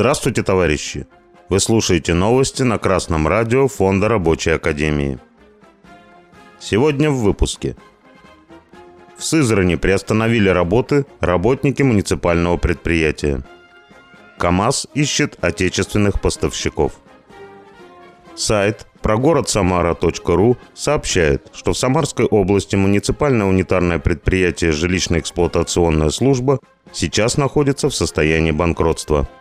Здравствуйте, товарищи! Вы слушаете новости на Красном радио Фонда Рабочей Академии. Сегодня в выпуске. В Сызрани приостановили работы работники муниципального предприятия. КАМАЗ ищет отечественных поставщиков. Сайт прогород-самара.ру сообщает, что в Самарской области муниципальное унитарное предприятие «Жилищно-эксплуатационная служба» сейчас находится в состоянии банкротства –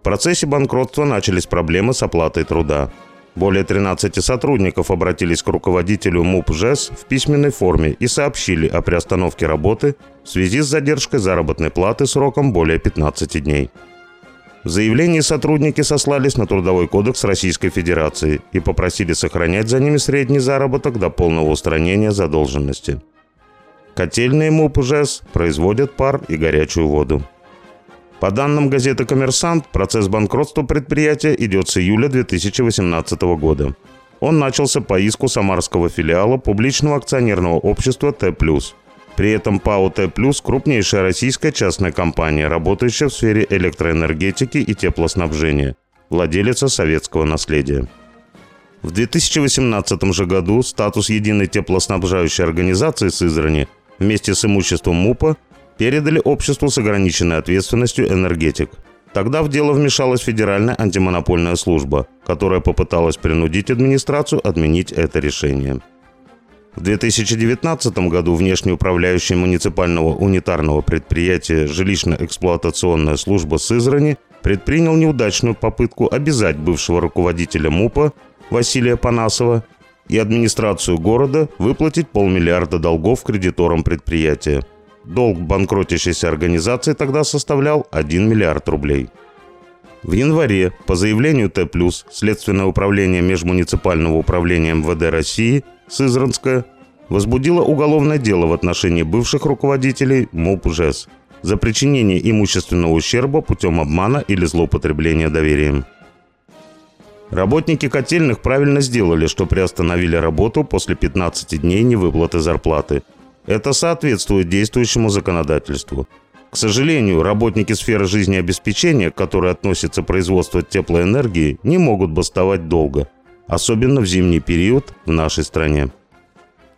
в процессе банкротства начались проблемы с оплатой труда. Более 13 сотрудников обратились к руководителю МУП ЖЭС в письменной форме и сообщили о приостановке работы в связи с задержкой заработной платы сроком более 15 дней. В заявлении сотрудники сослались на Трудовой кодекс Российской Федерации и попросили сохранять за ними средний заработок до полного устранения задолженности. Котельные МУП ЖЭС производят пар и горячую воду. По данным газеты «Коммерсант», процесс банкротства предприятия идет с июля 2018 года. Он начался по иску самарского филиала публичного акционерного общества «Т+». При этом ПАО «Т+» – крупнейшая российская частная компания, работающая в сфере электроэнергетики и теплоснабжения, владелица советского наследия. В 2018 же году статус единой теплоснабжающей организации Сызрани вместе с имуществом МУПа передали обществу с ограниченной ответственностью «Энергетик». Тогда в дело вмешалась Федеральная антимонопольная служба, которая попыталась принудить администрацию отменить это решение. В 2019 году внешний управляющий муниципального унитарного предприятия «Жилищно-эксплуатационная служба Сызрани» предпринял неудачную попытку обязать бывшего руководителя МУПа Василия Панасова и администрацию города выплатить полмиллиарда долгов кредиторам предприятия – Долг банкротящейся организации тогда составлял 1 миллиард рублей. В январе по заявлению Т+, Следственное управление Межмуниципального управления МВД России Сызранское возбудило уголовное дело в отношении бывших руководителей МУП ЖЭС за причинение имущественного ущерба путем обмана или злоупотребления доверием. Работники котельных правильно сделали, что приостановили работу после 15 дней невыплаты зарплаты – это соответствует действующему законодательству. К сожалению, работники сферы жизнеобеспечения, к которой относится производство теплоэнергии, не могут бастовать долго, особенно в зимний период в нашей стране.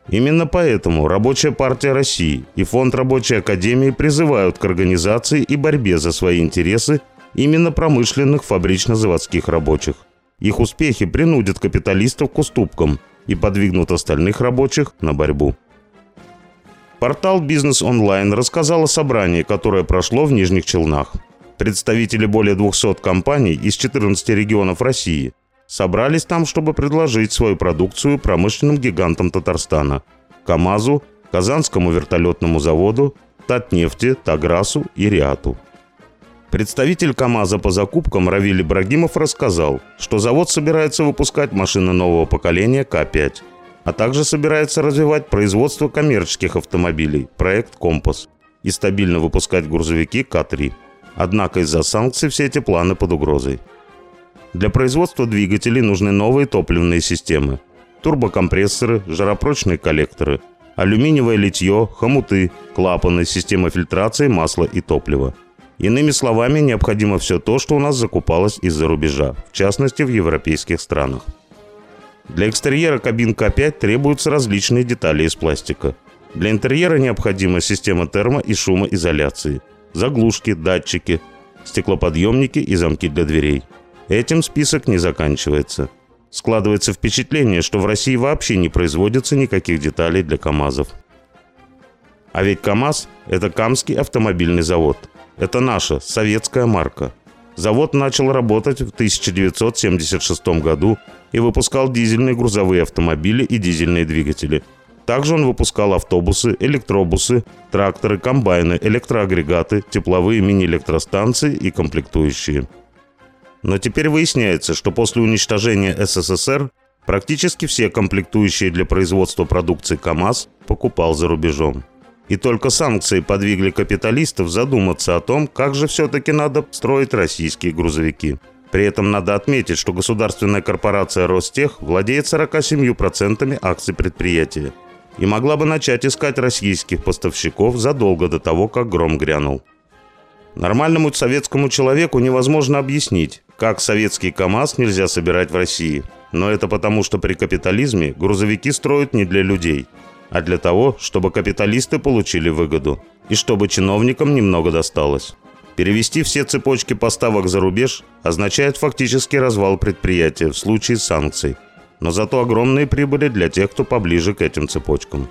Именно поэтому Рабочая партия России и Фонд Рабочей Академии призывают к организации и борьбе за свои интересы именно промышленных фабрично-заводских рабочих. Их успехи принудят капиталистов к уступкам и подвигнут остальных рабочих на борьбу. Портал «Бизнес онлайн» рассказал о собрании, которое прошло в Нижних Челнах. Представители более 200 компаний из 14 регионов России собрались там, чтобы предложить свою продукцию промышленным гигантам Татарстана – КАМАЗу, Казанскому вертолетному заводу, Татнефти, Таграсу и Риату. Представитель КАМАЗа по закупкам Равиль Ибрагимов рассказал, что завод собирается выпускать машины нового поколения К-5 – а также собирается развивать производство коммерческих автомобилей, проект «Компас», и стабильно выпускать грузовики К-3. Однако из-за санкций все эти планы под угрозой. Для производства двигателей нужны новые топливные системы. Турбокомпрессоры, жаропрочные коллекторы, алюминиевое литье, хомуты, клапаны, система фильтрации масла и топлива. Иными словами, необходимо все то, что у нас закупалось из-за рубежа, в частности в европейских странах. Для экстерьера кабин К5 требуются различные детали из пластика. Для интерьера необходима система термо- и шумоизоляции, заглушки, датчики, стеклоподъемники и замки для дверей. Этим список не заканчивается. Складывается впечатление, что в России вообще не производится никаких деталей для КАМАЗов. А ведь КАМАЗ – это Камский автомобильный завод. Это наша советская марка – Завод начал работать в 1976 году и выпускал дизельные грузовые автомобили и дизельные двигатели. Также он выпускал автобусы, электробусы, тракторы, комбайны, электроагрегаты, тепловые мини-электростанции и комплектующие. Но теперь выясняется, что после уничтожения СССР практически все комплектующие для производства продукции КАМАЗ покупал за рубежом. И только санкции подвигли капиталистов задуматься о том, как же все-таки надо строить российские грузовики. При этом надо отметить, что государственная корпорация Ростех владеет 47% акций предприятия и могла бы начать искать российских поставщиков задолго до того, как гром грянул. Нормальному советскому человеку невозможно объяснить, как советский КАМАЗ нельзя собирать в России. Но это потому, что при капитализме грузовики строят не для людей, а для того, чтобы капиталисты получили выгоду и чтобы чиновникам немного досталось. Перевести все цепочки поставок за рубеж означает фактически развал предприятия в случае санкций, но зато огромные прибыли для тех, кто поближе к этим цепочкам.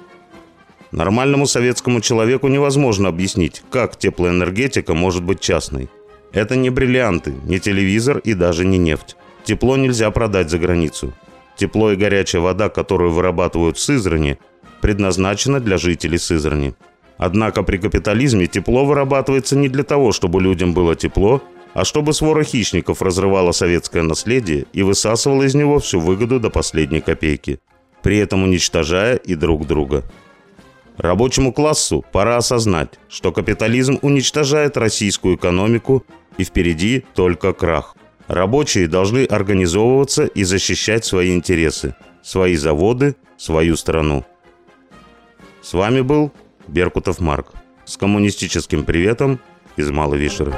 Нормальному советскому человеку невозможно объяснить, как теплоэнергетика может быть частной. Это не бриллианты, не телевизор и даже не нефть. Тепло нельзя продать за границу. Тепло и горячая вода, которую вырабатывают в Сызрани, предназначена для жителей Сызрани. Однако при капитализме тепло вырабатывается не для того, чтобы людям было тепло, а чтобы свора хищников разрывала советское наследие и высасывала из него всю выгоду до последней копейки, при этом уничтожая и друг друга. Рабочему классу пора осознать, что капитализм уничтожает российскую экономику и впереди только крах. Рабочие должны организовываться и защищать свои интересы, свои заводы, свою страну. С вами был Беркутов Марк с коммунистическим приветом из Малой Вишеры.